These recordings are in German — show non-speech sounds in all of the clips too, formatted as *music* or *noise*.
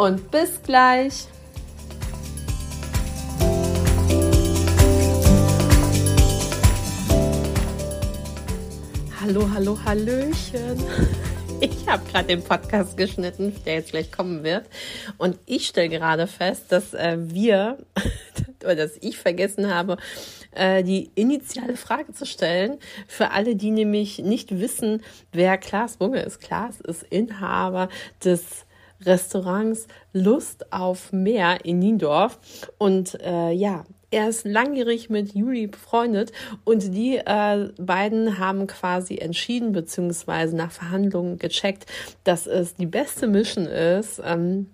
und bis gleich. Hallo, hallo, hallöchen. *laughs* Ich habe gerade den Podcast geschnitten, der jetzt gleich kommen wird. Und ich stelle gerade fest, dass äh, wir, *laughs* oder dass ich vergessen habe, äh, die initiale Frage zu stellen. Für alle, die nämlich nicht wissen, wer Klaas Bunge ist. Klaas ist Inhaber des Restaurants Lust auf Meer in Niendorf. Und äh, ja, er ist langjährig mit Juli befreundet und die äh, beiden haben quasi entschieden, beziehungsweise nach Verhandlungen gecheckt, dass es die beste Mission ist, ähm,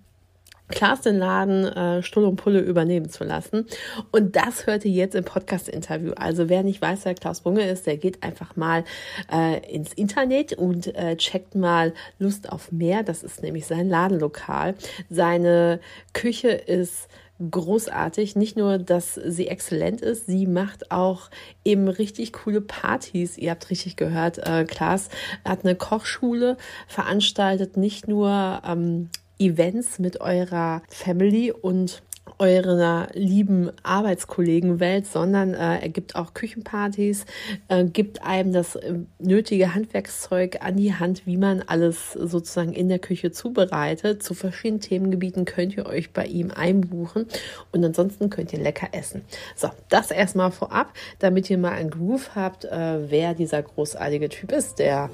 Klaas den Laden äh, Stull und Pulle übernehmen zu lassen. Und das hört ihr jetzt im Podcast-Interview. Also wer nicht weiß, wer Klaus Bunge ist, der geht einfach mal äh, ins Internet und äh, checkt mal Lust auf mehr. Das ist nämlich sein Ladenlokal. Seine Küche ist großartig. Nicht nur, dass sie exzellent ist, sie macht auch eben richtig coole Partys. Ihr habt richtig gehört, äh, Klaas hat eine Kochschule, veranstaltet nicht nur ähm, Events mit eurer Family und eurer lieben Arbeitskollegenwelt, sondern äh, er gibt auch Küchenpartys, äh, gibt einem das äh, nötige Handwerkszeug an die Hand, wie man alles sozusagen in der Küche zubereitet. Zu verschiedenen Themengebieten könnt ihr euch bei ihm einbuchen und ansonsten könnt ihr lecker essen. So, das erstmal vorab, damit ihr mal einen Groove habt, äh, wer dieser großartige Typ ist, der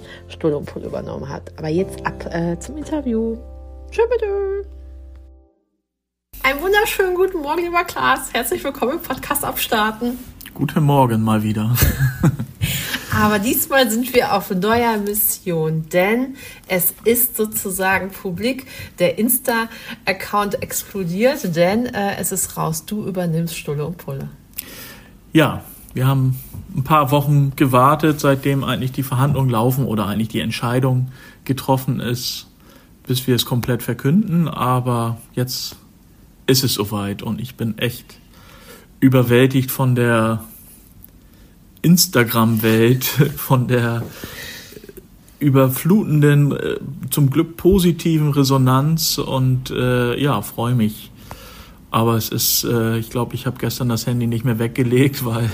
Pull übernommen hat. Aber jetzt ab äh, zum Interview. Bitte. Einen wunderschönen guten Morgen, lieber Klaas. Herzlich willkommen im Podcast Abstarten. Guten Morgen mal wieder. *laughs* Aber diesmal sind wir auf neuer Mission, denn es ist sozusagen publik. Der Insta-Account explodiert, denn äh, es ist raus. Du übernimmst Stulle und Pulle. Ja, wir haben ein paar Wochen gewartet, seitdem eigentlich die Verhandlungen laufen oder eigentlich die Entscheidung getroffen ist bis wir es komplett verkünden, aber jetzt ist es soweit und ich bin echt überwältigt von der Instagram-Welt, *laughs* von der überflutenden, äh, zum Glück positiven Resonanz und äh, ja, freue mich. Aber es ist, äh, ich glaube, ich habe gestern das Handy nicht mehr weggelegt, *laughs* weil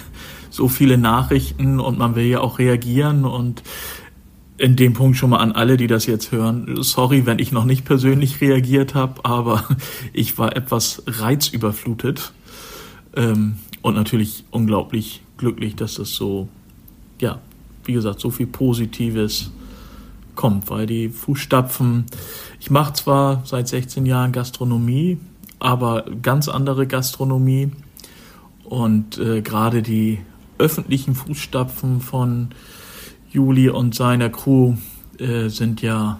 so viele Nachrichten und man will ja auch reagieren und in dem Punkt schon mal an alle, die das jetzt hören. Sorry, wenn ich noch nicht persönlich reagiert habe, aber *laughs* ich war etwas reizüberflutet ähm, und natürlich unglaublich glücklich, dass das so, ja, wie gesagt, so viel Positives kommt, weil die Fußstapfen, ich mache zwar seit 16 Jahren Gastronomie, aber ganz andere Gastronomie und äh, gerade die öffentlichen Fußstapfen von Juli und seiner Crew äh, sind ja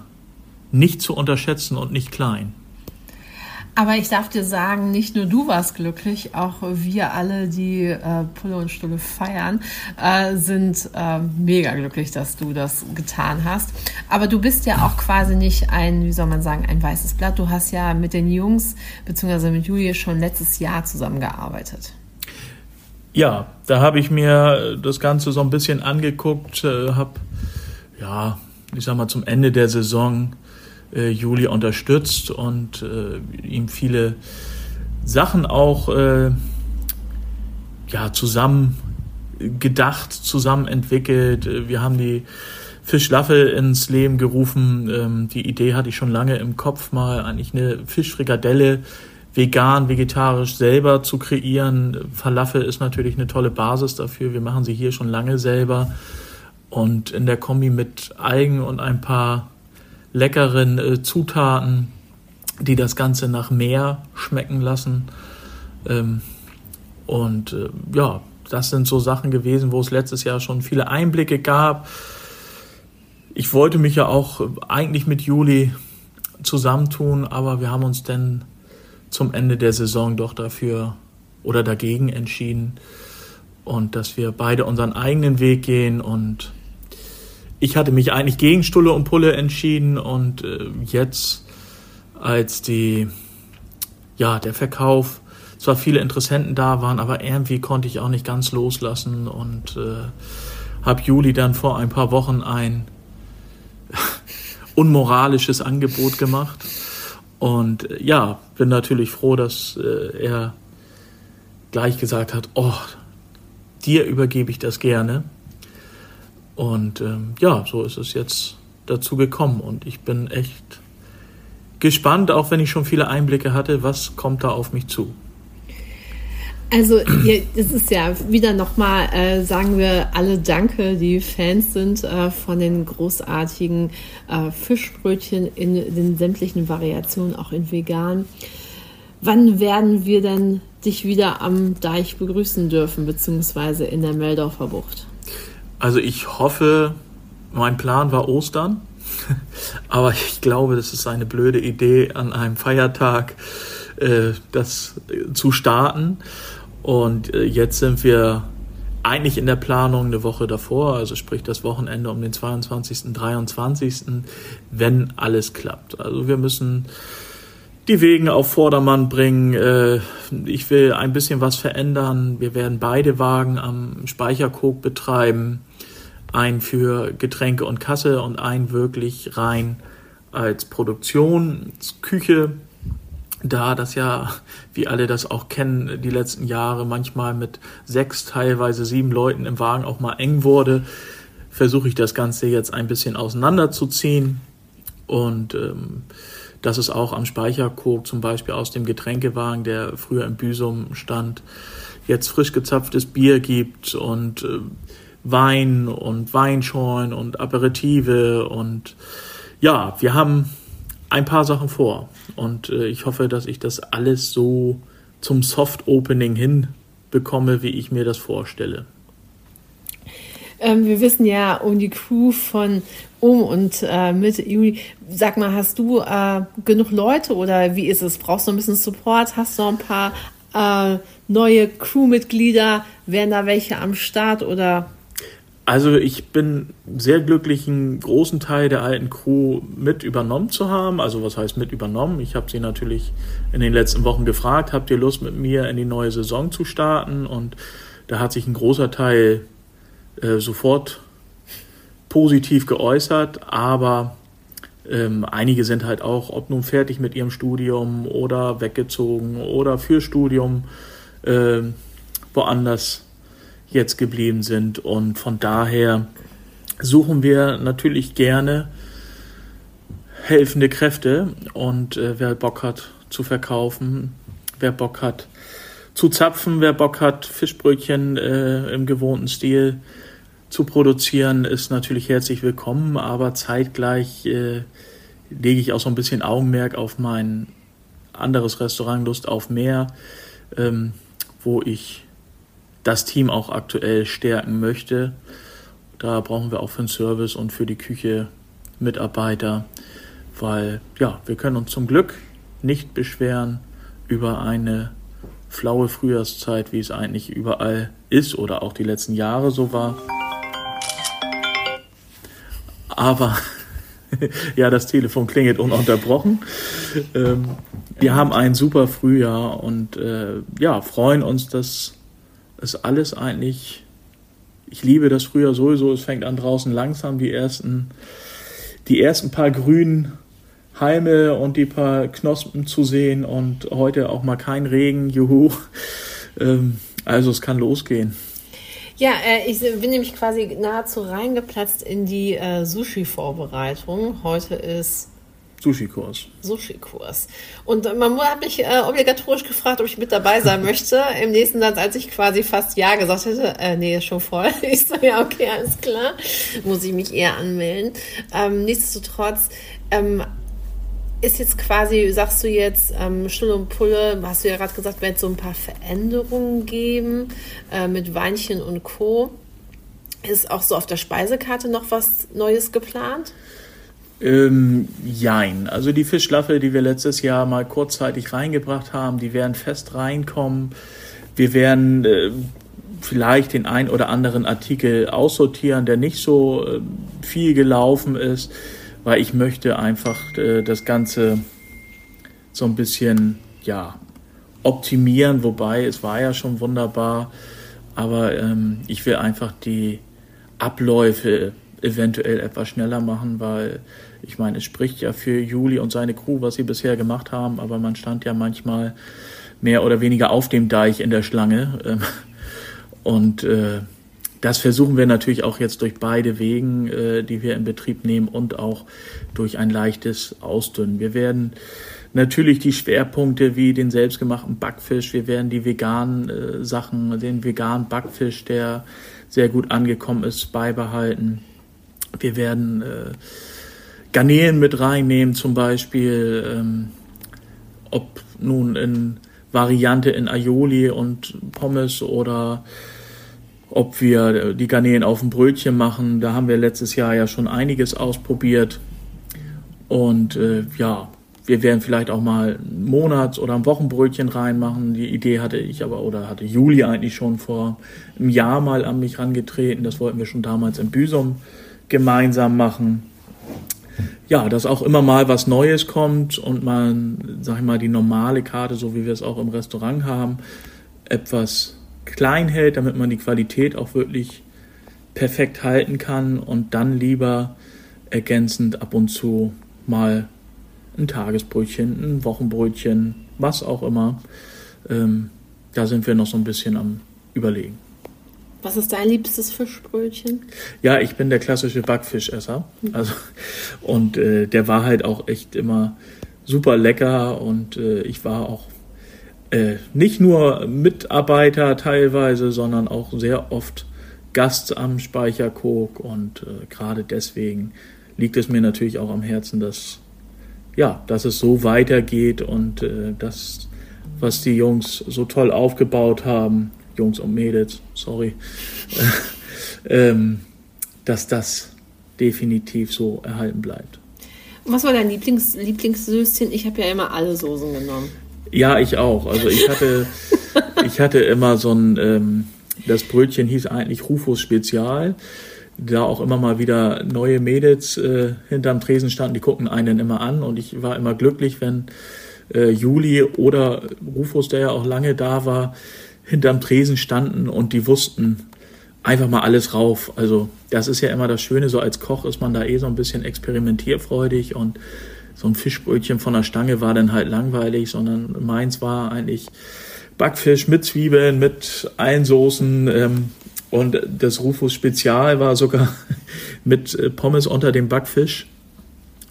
nicht zu unterschätzen und nicht klein. Aber ich darf dir sagen, nicht nur du warst glücklich, auch wir alle, die äh, Pulle und Stulle feiern, äh, sind äh, mega glücklich, dass du das getan hast. Aber du bist ja auch quasi nicht ein, wie soll man sagen, ein weißes Blatt. Du hast ja mit den Jungs bzw. mit Julie schon letztes Jahr zusammengearbeitet. Ja, da habe ich mir das Ganze so ein bisschen angeguckt, äh, habe, ja, ich sag mal, zum Ende der Saison äh, Juli unterstützt und äh, ihm viele Sachen auch äh, ja, zusammen gedacht, zusammen entwickelt. Wir haben die Fischlaffel ins Leben gerufen. Ähm, die Idee hatte ich schon lange im Kopf, mal eigentlich eine Fischfrikadelle vegan, vegetarisch selber zu kreieren. Falafel ist natürlich eine tolle Basis dafür. Wir machen sie hier schon lange selber. Und in der Kombi mit Algen und ein paar leckeren äh, Zutaten, die das Ganze nach Meer schmecken lassen. Ähm, und äh, ja, das sind so Sachen gewesen, wo es letztes Jahr schon viele Einblicke gab. Ich wollte mich ja auch eigentlich mit Juli zusammentun, aber wir haben uns dann zum Ende der Saison doch dafür oder dagegen entschieden. Und dass wir beide unseren eigenen Weg gehen und ich hatte mich eigentlich gegen Stulle und Pulle entschieden und äh, jetzt als die ja der Verkauf zwar viele Interessenten da waren, aber irgendwie konnte ich auch nicht ganz loslassen und äh, habe Juli dann vor ein paar Wochen ein *laughs* unmoralisches Angebot gemacht und äh, ja bin natürlich froh, dass äh, er gleich gesagt hat, oh dir übergebe ich das gerne und ähm, ja, so ist es jetzt dazu gekommen. Und ich bin echt gespannt, auch wenn ich schon viele Einblicke hatte, was kommt da auf mich zu. Also es ist ja wieder nochmal, äh, sagen wir alle Danke, die Fans sind äh, von den großartigen äh, Fischbrötchen in den sämtlichen Variationen, auch in vegan. Wann werden wir denn dich wieder am Deich begrüßen dürfen, beziehungsweise in der Meldorfer Bucht? Also ich hoffe, mein Plan war Ostern, *laughs* aber ich glaube, das ist eine blöde Idee, an einem Feiertag äh, das zu starten. Und äh, jetzt sind wir eigentlich in der Planung eine Woche davor, also sprich das Wochenende um den 22., 23., wenn alles klappt. Also wir müssen die Wegen auf Vordermann bringen. Äh, ich will ein bisschen was verändern. Wir werden beide Wagen am Speicherkog betreiben ein für Getränke und Kasse und ein wirklich rein als Produktionsküche. Da das ja, wie alle das auch kennen, die letzten Jahre manchmal mit sechs, teilweise sieben Leuten im Wagen auch mal eng wurde, versuche ich das Ganze jetzt ein bisschen auseinanderzuziehen. Und ähm, dass es auch am Speicherkog zum Beispiel aus dem Getränkewagen, der früher im Büsum stand, jetzt frisch gezapftes Bier gibt und äh, Wein und Weinschorlen und Aperitive und ja, wir haben ein paar Sachen vor und äh, ich hoffe, dass ich das alles so zum Soft Opening hinbekomme, wie ich mir das vorstelle. Ähm, wir wissen ja um die Crew von um und äh, mit Juli. Sag mal, hast du äh, genug Leute oder wie ist es? Brauchst du ein bisschen Support? Hast du ein paar äh, neue Crewmitglieder? Wären da welche am Start oder also ich bin sehr glücklich, einen großen Teil der alten Crew mit übernommen zu haben. Also was heißt mit übernommen? Ich habe sie natürlich in den letzten Wochen gefragt, habt ihr Lust mit mir in die neue Saison zu starten? Und da hat sich ein großer Teil äh, sofort positiv geäußert, aber ähm, einige sind halt auch, ob nun fertig mit ihrem Studium oder weggezogen oder für Studium äh, woanders jetzt geblieben sind. Und von daher suchen wir natürlich gerne helfende Kräfte und äh, wer Bock hat zu verkaufen, wer Bock hat zu zapfen, wer Bock hat Fischbrötchen äh, im gewohnten Stil zu produzieren, ist natürlich herzlich willkommen, aber zeitgleich äh, lege ich auch so ein bisschen Augenmerk auf mein anderes Restaurant Lust auf Meer, ähm, wo ich das Team auch aktuell stärken möchte. Da brauchen wir auch für den Service und für die Küche Mitarbeiter, weil ja, wir können uns zum Glück nicht beschweren über eine flaue Frühjahrszeit, wie es eigentlich überall ist oder auch die letzten Jahre so war. Aber *laughs* ja, das Telefon klingelt ununterbrochen. Ähm, wir haben ein super Frühjahr und äh, ja, freuen uns, dass ist alles eigentlich, ich liebe das früher sowieso, es fängt an draußen langsam die ersten, die ersten paar grünen Halme und die paar Knospen zu sehen und heute auch mal kein Regen, juhu. Ähm, also es kann losgehen. Ja, äh, ich bin nämlich quasi nahezu reingeplatzt in die äh, Sushi-Vorbereitung. Heute ist Sushi-Kurs. Sushi-Kurs. Und man hat mich äh, obligatorisch gefragt, ob ich mit dabei sein möchte. Im nächsten Satz, als ich quasi fast Ja gesagt hätte, äh, nee, ist schon voll. *laughs* Ich so, ja, okay, alles klar. Muss ich mich eher anmelden. Ähm, nichtsdestotrotz, ähm, ist jetzt quasi, sagst du jetzt, ähm, Stulle und Pulle, hast du ja gerade gesagt, wird so ein paar Veränderungen geben äh, mit Weinchen und Co. Ist auch so auf der Speisekarte noch was Neues geplant? Ähm, jein. Also die Fischlaffe, die wir letztes Jahr mal kurzzeitig reingebracht haben, die werden fest reinkommen. Wir werden äh, vielleicht den ein oder anderen Artikel aussortieren, der nicht so äh, viel gelaufen ist, weil ich möchte einfach äh, das Ganze so ein bisschen, ja, optimieren, wobei es war ja schon wunderbar, aber ähm, ich will einfach die Abläufe eventuell etwas schneller machen, weil ich meine, es spricht ja für Juli und seine Crew, was sie bisher gemacht haben, aber man stand ja manchmal mehr oder weniger auf dem Deich in der Schlange. Ähm, und äh, das versuchen wir natürlich auch jetzt durch beide Wegen, äh, die wir in Betrieb nehmen und auch durch ein leichtes Ausdünnen. Wir werden natürlich die Schwerpunkte wie den selbstgemachten Backfisch, wir werden die veganen äh, Sachen, den veganen Backfisch, der sehr gut angekommen ist, beibehalten. Wir werden äh, Garnelen mit reinnehmen, zum Beispiel, ähm, ob nun in Variante in Aioli und Pommes oder ob wir die Garnelen auf dem Brötchen machen. Da haben wir letztes Jahr ja schon einiges ausprobiert. Und äh, ja, wir werden vielleicht auch mal ein Monats- oder ein Wochenbrötchen reinmachen. Die Idee hatte ich aber oder hatte Juli eigentlich schon vor einem Jahr mal an mich rangetreten. Das wollten wir schon damals in Büsum gemeinsam machen. Ja, dass auch immer mal was Neues kommt und man, sag ich mal, die normale Karte, so wie wir es auch im Restaurant haben, etwas klein hält, damit man die Qualität auch wirklich perfekt halten kann und dann lieber ergänzend ab und zu mal ein Tagesbrötchen, ein Wochenbrötchen, was auch immer. Ähm, da sind wir noch so ein bisschen am Überlegen. Was ist dein liebstes Fischbrötchen? Ja, ich bin der klassische Backfischesser. Mhm. Also, und äh, der war halt auch echt immer super lecker und äh, ich war auch äh, nicht nur Mitarbeiter teilweise, sondern auch sehr oft Gast am Speicherkok und äh, gerade deswegen liegt es mir natürlich auch am Herzen, dass ja, dass es so weitergeht und äh, das, was die Jungs so toll aufgebaut haben, Jungs und Mädels, sorry, *laughs* ähm, dass das definitiv so erhalten bleibt. was war dein Lieblings Lieblingssößchen? Ich habe ja immer alle Soßen genommen. Ja, ich auch. Also ich hatte, *laughs* ich hatte immer so ein, ähm, das Brötchen hieß eigentlich Rufus Spezial. Da auch immer mal wieder neue Mädels äh, hinterm Tresen standen, die gucken einen immer an und ich war immer glücklich, wenn äh, Juli oder Rufus, der ja auch lange da war, hinterm Tresen standen und die wussten einfach mal alles rauf. Also das ist ja immer das Schöne, so als Koch ist man da eh so ein bisschen experimentierfreudig und so ein Fischbrötchen von der Stange war dann halt langweilig, sondern meins war eigentlich Backfisch mit Zwiebeln, mit allen Soßen. Ähm, und das Rufus Spezial war sogar *laughs* mit äh, Pommes unter dem Backfisch.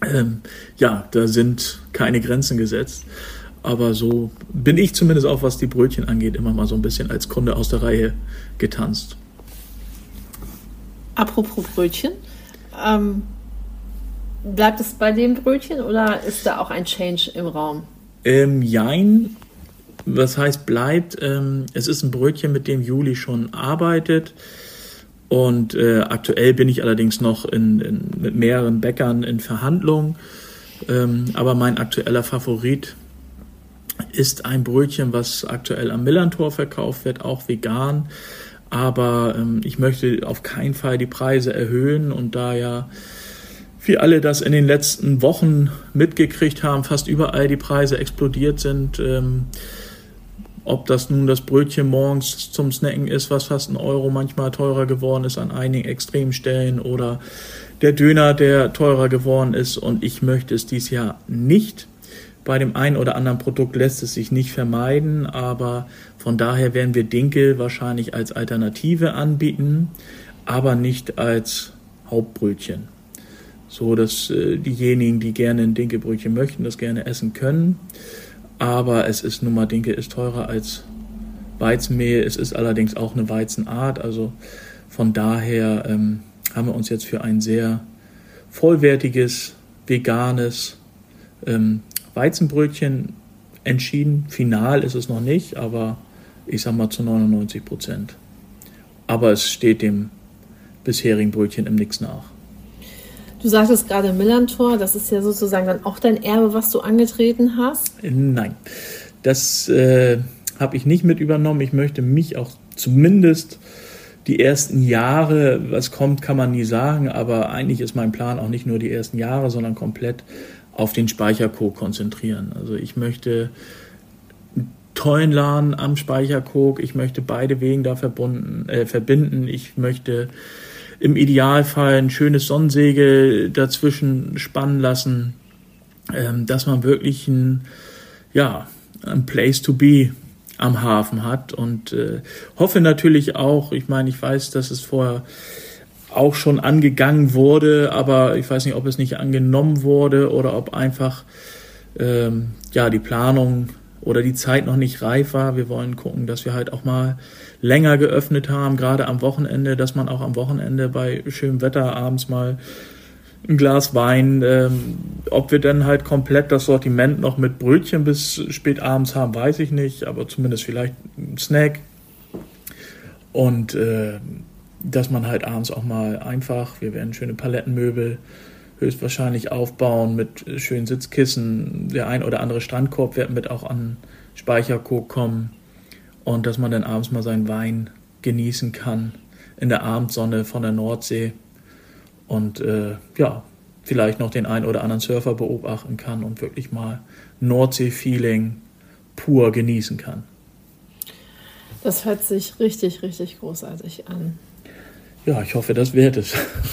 Ähm, ja, da sind keine Grenzen gesetzt. Aber so bin ich zumindest auch, was die Brötchen angeht, immer mal so ein bisschen als Kunde aus der Reihe getanzt. Apropos Brötchen, ähm, Bleibt es bei dem Brötchen oder ist da auch ein Change im Raum? Ähm, jein. Was heißt bleibt? Ähm, es ist ein Brötchen, mit dem Juli schon arbeitet. Und äh, aktuell bin ich allerdings noch in, in, mit mehreren Bäckern in Verhandlung. Ähm, aber mein aktueller Favorit ist ein Brötchen, was aktuell am Millantor verkauft wird, auch vegan. Aber ähm, ich möchte auf keinen Fall die Preise erhöhen und da ja wir alle das in den letzten Wochen mitgekriegt haben, fast überall die Preise explodiert sind. Ähm, ob das nun das Brötchen morgens zum Snacken ist, was fast ein Euro manchmal teurer geworden ist an einigen Extremstellen oder der Döner, der teurer geworden ist. Und ich möchte es dieses Jahr nicht. Bei dem einen oder anderen Produkt lässt es sich nicht vermeiden, aber von daher werden wir Dinkel wahrscheinlich als Alternative anbieten, aber nicht als Hauptbrötchen so dass äh, diejenigen, die gerne ein Dinkelbrötchen möchten, das gerne essen können. Aber es ist nun mal, Dinkel ist teurer als Weizenmehl. Es ist allerdings auch eine Weizenart. Also von daher ähm, haben wir uns jetzt für ein sehr vollwertiges, veganes ähm, Weizenbrötchen entschieden. Final ist es noch nicht, aber ich sag mal zu 99 Prozent. Aber es steht dem bisherigen Brötchen im Nix nach. Du sagtest gerade Millantor, das ist ja sozusagen dann auch dein Erbe, was du angetreten hast? Nein, das äh, habe ich nicht mit übernommen. Ich möchte mich auch zumindest die ersten Jahre, was kommt, kann man nie sagen, aber eigentlich ist mein Plan auch nicht nur die ersten Jahre, sondern komplett auf den Speichercode konzentrieren. Also ich möchte einen tollen Laden am Speichercode, ich möchte beide Wegen da verbunden, äh, verbinden, ich möchte im Idealfall ein schönes Sonnensegel dazwischen spannen lassen, ähm, dass man wirklich ein, ja, ein Place to be am Hafen hat und äh, hoffe natürlich auch, ich meine, ich weiß, dass es vorher auch schon angegangen wurde, aber ich weiß nicht, ob es nicht angenommen wurde oder ob einfach ähm, ja die Planung oder die Zeit noch nicht reif war. Wir wollen gucken, dass wir halt auch mal länger geöffnet haben, gerade am Wochenende, dass man auch am Wochenende bei schönem Wetter abends mal ein Glas Wein. Ähm, ob wir dann halt komplett das Sortiment noch mit Brötchen bis spät abends haben, weiß ich nicht, aber zumindest vielleicht ein Snack. Und äh, dass man halt abends auch mal einfach, wir werden schöne Palettenmöbel höchstwahrscheinlich aufbauen mit schönen Sitzkissen. Der ein oder andere Strandkorb wird mit auch an Speicherkok kommen. Und dass man dann abends mal seinen Wein genießen kann in der Abendsonne von der Nordsee. Und äh, ja, vielleicht noch den ein oder anderen Surfer beobachten kann und wirklich mal Nordsee-Feeling pur genießen kann. Das hört sich richtig, richtig großartig an. Ja, ich hoffe, das wird es.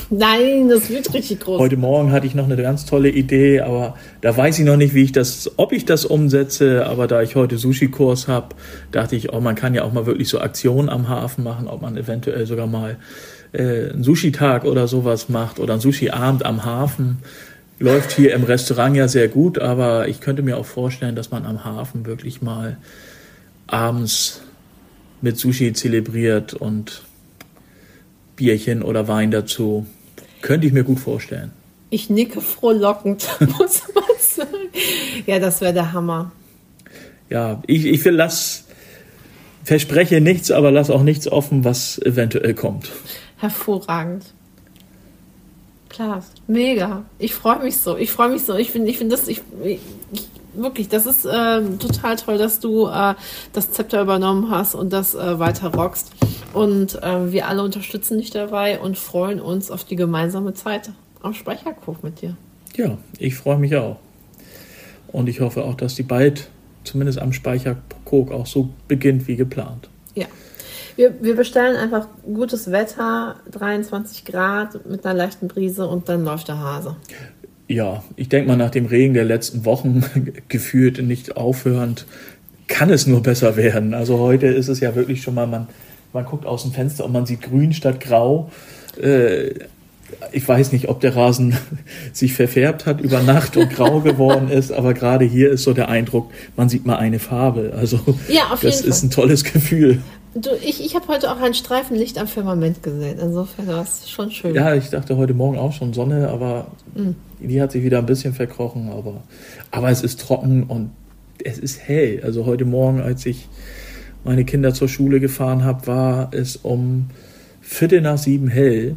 Nein, das wird richtig groß. Heute Morgen hatte ich noch eine ganz tolle Idee, aber da weiß ich noch nicht, wie ich das, ob ich das umsetze. Aber da ich heute Sushi-Kurs habe, dachte ich, oh, man kann ja auch mal wirklich so Aktionen am Hafen machen, ob man eventuell sogar mal äh, einen Sushi-Tag oder sowas macht oder einen Sushi-Abend am Hafen. Läuft hier im Restaurant ja sehr gut, aber ich könnte mir auch vorstellen, dass man am Hafen wirklich mal abends mit Sushi zelebriert und Bierchen oder Wein dazu. Könnte ich mir gut vorstellen. Ich nicke frohlockend, *laughs* muss man sagen. Ja, das wäre der Hammer. Ja, ich, ich will lass, verspreche nichts, aber lass auch nichts offen, was eventuell kommt. Hervorragend. Klar, mega. Ich freue mich so. Ich freue mich so. Ich finde, ich finde das, ich, ich, wirklich, das ist äh, total toll, dass du äh, das Zepter übernommen hast und das äh, weiter rockst. Und äh, wir alle unterstützen dich dabei und freuen uns auf die gemeinsame Zeit am Speicherkopf mit dir. Ja, ich freue mich auch. Und ich hoffe auch, dass die bald zumindest am Speicherkok auch so beginnt wie geplant. Ja. Wir, wir bestellen einfach gutes Wetter, 23 Grad mit einer leichten Brise und dann läuft der Hase. Ja, ich denke mal, nach dem Regen der letzten Wochen *laughs* gefühlt nicht aufhörend, kann es nur besser werden. Also heute ist es ja wirklich schon mal, man man guckt aus dem Fenster und man sieht grün statt grau. Äh, ich weiß nicht, ob der Rasen *laughs* sich verfärbt hat über Nacht und grau *laughs* geworden ist, aber gerade hier ist so der Eindruck, man sieht mal eine Farbe. Also ja, auf das ist ein tolles Gefühl. Du, ich ich habe heute auch ein Streifenlicht am Firmament gesehen. Insofern war es schon schön. Ja, ich dachte heute Morgen auch schon Sonne, aber mhm. die hat sich wieder ein bisschen verkrochen. Aber, aber es ist trocken und es ist hell. Also heute Morgen, als ich meine Kinder zur Schule gefahren habe, war es um Viertel nach sieben hell.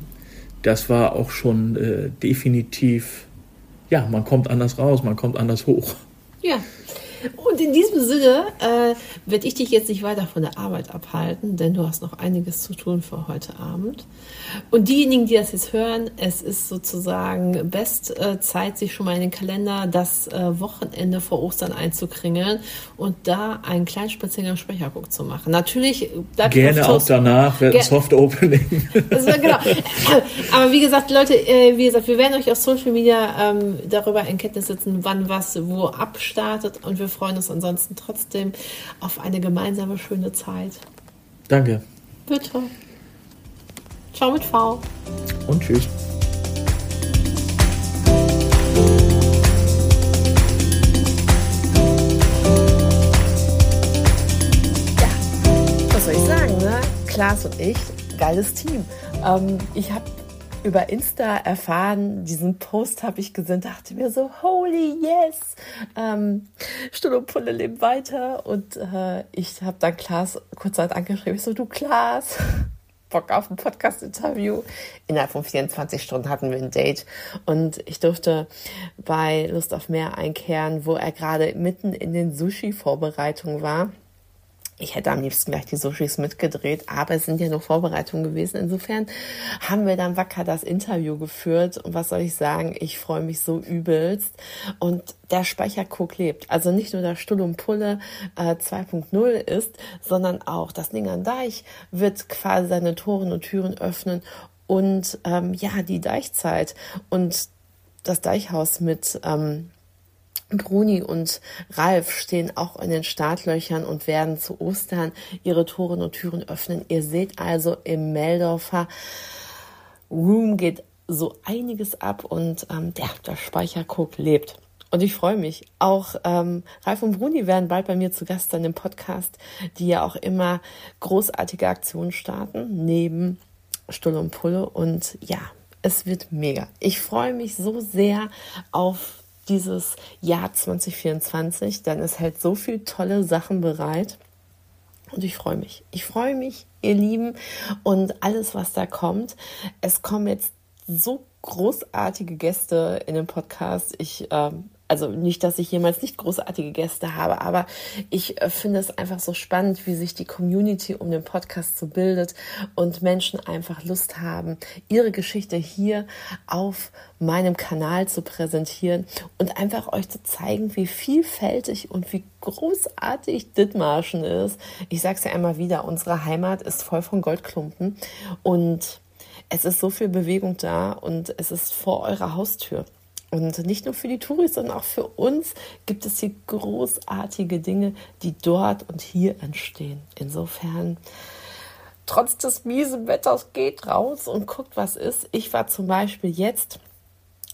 Das war auch schon äh, definitiv, ja, man kommt anders raus, man kommt anders hoch. Ja, und in diesem Sinne äh, werde ich dich jetzt nicht weiter von der Arbeit abhalten, denn du hast noch einiges zu tun für heute Abend. Und diejenigen, die das jetzt hören, es ist sozusagen Bestzeit, äh, sich schon mal in den Kalender das äh, Wochenende vor Ostern einzukringeln und da einen kleinen Spaziergang Sprecherguck zu machen. Natürlich bleibt Gerne auch danach, wird ein Soft Opening. *laughs* genau. *laughs* Aber wie gesagt, Leute, äh, wie gesagt, wir werden euch auf Social Media ähm, darüber in Kenntnis setzen, wann was wo abstartet und wir freuen uns ansonsten trotzdem auf eine gemeinsame schöne Zeit. Danke. Bitte. Ciao mit V. Und tschüss. Ja, was soll ich sagen, ne? Klaas und ich, geiles Team. Ähm, ich habe über Insta erfahren, diesen Post habe ich gesehen, dachte mir so, holy yes, ähm, Stunde und leben weiter. Und äh, ich habe dann Klaas kurz Zeit angeschrieben, ich so, du Klaas, *laughs* Bock auf ein Podcast-Interview. Innerhalb von 24 Stunden hatten wir ein Date. Und ich durfte bei Lust auf Meer einkehren, wo er gerade mitten in den Sushi-Vorbereitungen war. Ich hätte am liebsten gleich die Sushis mitgedreht, aber es sind ja noch Vorbereitungen gewesen. Insofern haben wir dann wacker das Interview geführt. Und was soll ich sagen? Ich freue mich so übelst. Und der Speichercook lebt. Also nicht nur der Stuhl und Pulle äh, 2.0 ist, sondern auch das Ding an Deich wird quasi seine Toren und Türen öffnen. Und ähm, ja, die Deichzeit und das Deichhaus mit ähm, Bruni und Ralf stehen auch in den Startlöchern und werden zu Ostern ihre Toren und Türen öffnen. Ihr seht also im Meldorfer Room geht so einiges ab und ähm, ja, der Speichercook lebt. Und ich freue mich. Auch ähm, Ralf und Bruni werden bald bei mir zu Gast sein im Podcast, die ja auch immer großartige Aktionen starten, neben Stulle und Pulle. Und ja, es wird mega. Ich freue mich so sehr auf dieses Jahr 2024, denn es hält so viel tolle Sachen bereit. Und ich freue mich. Ich freue mich, ihr Lieben, und alles, was da kommt. Es kommen jetzt so großartige Gäste in den Podcast. Ich ähm, also nicht, dass ich jemals nicht großartige Gäste habe, aber ich äh, finde es einfach so spannend, wie sich die Community um den Podcast so bildet und Menschen einfach Lust haben, ihre Geschichte hier auf meinem Kanal zu präsentieren und einfach euch zu zeigen, wie vielfältig und wie großartig Dithmarschen ist. Ich sage es ja einmal wieder, unsere Heimat ist voll von Goldklumpen und es ist so viel Bewegung da und es ist vor eurer Haustür. Und nicht nur für die Touris, sondern auch für uns gibt es hier großartige Dinge, die dort und hier entstehen. Insofern, trotz des miesen Wetters, geht raus und guckt, was ist. Ich war zum Beispiel jetzt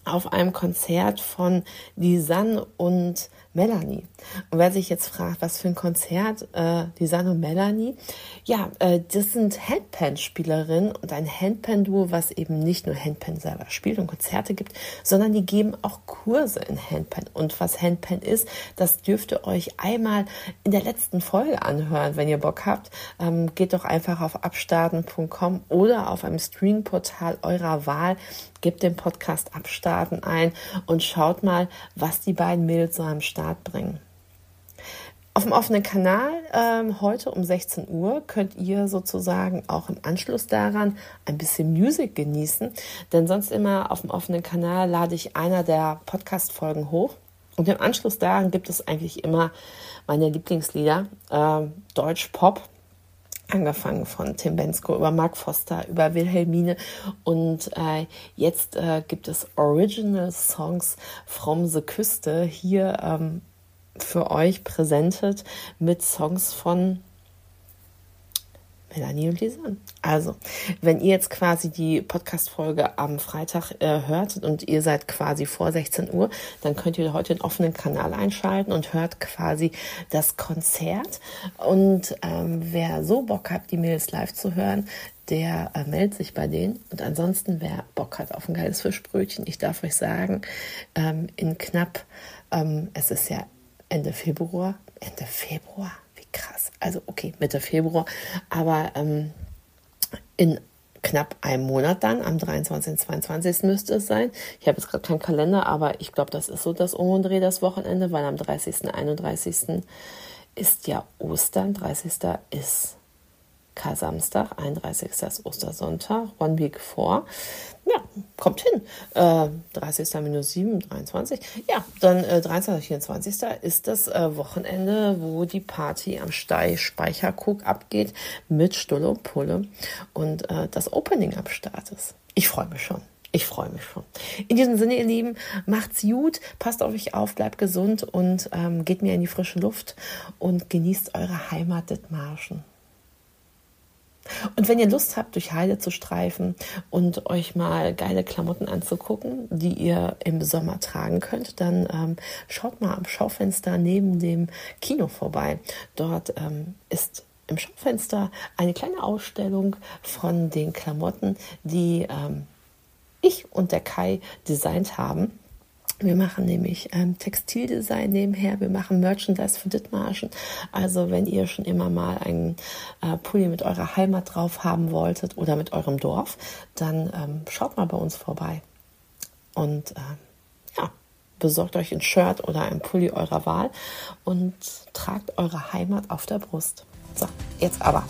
auf einem Konzert von Lisanne und Melanie. Und wer sich jetzt fragt, was für ein Konzert, äh, Lisanne und Melanie, ja, äh, das sind Handpan-Spielerinnen und ein Handpan-Duo, was eben nicht nur Handpan selber spielt und Konzerte gibt, sondern die geben auch Kurse in Handpan. Und was Handpan ist, das dürft ihr euch einmal in der letzten Folge anhören, wenn ihr Bock habt. Ähm, geht doch einfach auf abstarten.com oder auf einem Streaming-Portal eurer Wahl gebt den Podcast Abstarten ein und schaut mal, was die beiden Mädels so am Start bringen. Auf dem offenen Kanal ähm, heute um 16 Uhr könnt ihr sozusagen auch im Anschluss daran ein bisschen Musik genießen, denn sonst immer auf dem offenen Kanal lade ich einer der Podcast-Folgen hoch. Und im Anschluss daran gibt es eigentlich immer meine Lieblingslieder, äh, Deutsch Pop, angefangen von Tim Bensko über Mark Foster, über Wilhelmine. Und äh, jetzt äh, gibt es Original Songs from the Küste hier ähm, für euch präsentiert mit Songs von Melanie und Lisanne. Also, wenn ihr jetzt quasi die Podcast-Folge am Freitag äh, hört und ihr seid quasi vor 16 Uhr, dann könnt ihr heute den offenen Kanal einschalten und hört quasi das Konzert. Und ähm, wer so Bock hat, die Mails live zu hören, der äh, meldet sich bei denen. Und ansonsten, wer Bock hat auf ein geiles Fischbrötchen, ich darf euch sagen, ähm, in knapp, ähm, es ist ja Ende Februar, Ende Februar, krass. Also okay, Mitte Februar, aber ähm, in knapp einem Monat dann, am 23. und 22. müsste es sein. Ich habe jetzt gerade keinen Kalender, aber ich glaube, das ist so das Um und Dreh, das Wochenende, weil am 30. und 31. ist ja Ostern, 30. ist Kar-Samstag, 31. ist Ostersonntag, One Week vor. Ja, kommt hin. Äh, 30. minus 7, 23. Ja, dann äh, 23. 24. ist das äh, Wochenende, wo die Party am Steig Speichercook abgeht mit Stulle und Pulle und äh, das Opening am Start ist. Ich freue mich schon. Ich freue mich schon. In diesem Sinne, ihr Lieben, macht's gut, passt auf euch auf, bleibt gesund und ähm, geht mir in die frische Luft und genießt eure Heimat Dithmarschen. Und wenn ihr Lust habt, durch Heide zu streifen und euch mal geile Klamotten anzugucken, die ihr im Sommer tragen könnt, dann ähm, schaut mal am Schaufenster neben dem Kino vorbei. Dort ähm, ist im Schaufenster eine kleine Ausstellung von den Klamotten, die ähm, ich und der Kai designt haben. Wir machen nämlich ähm, Textildesign nebenher, wir machen Merchandise für Dithmarschen. Also wenn ihr schon immer mal einen äh, Pulli mit eurer Heimat drauf haben wolltet oder mit eurem Dorf, dann ähm, schaut mal bei uns vorbei. Und äh, ja, besorgt euch ein Shirt oder ein Pulli eurer Wahl und tragt eure Heimat auf der Brust. So, jetzt aber.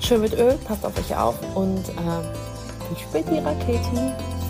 Schön mit Öl, passt auf euch auf und äh, bis später, Raketi.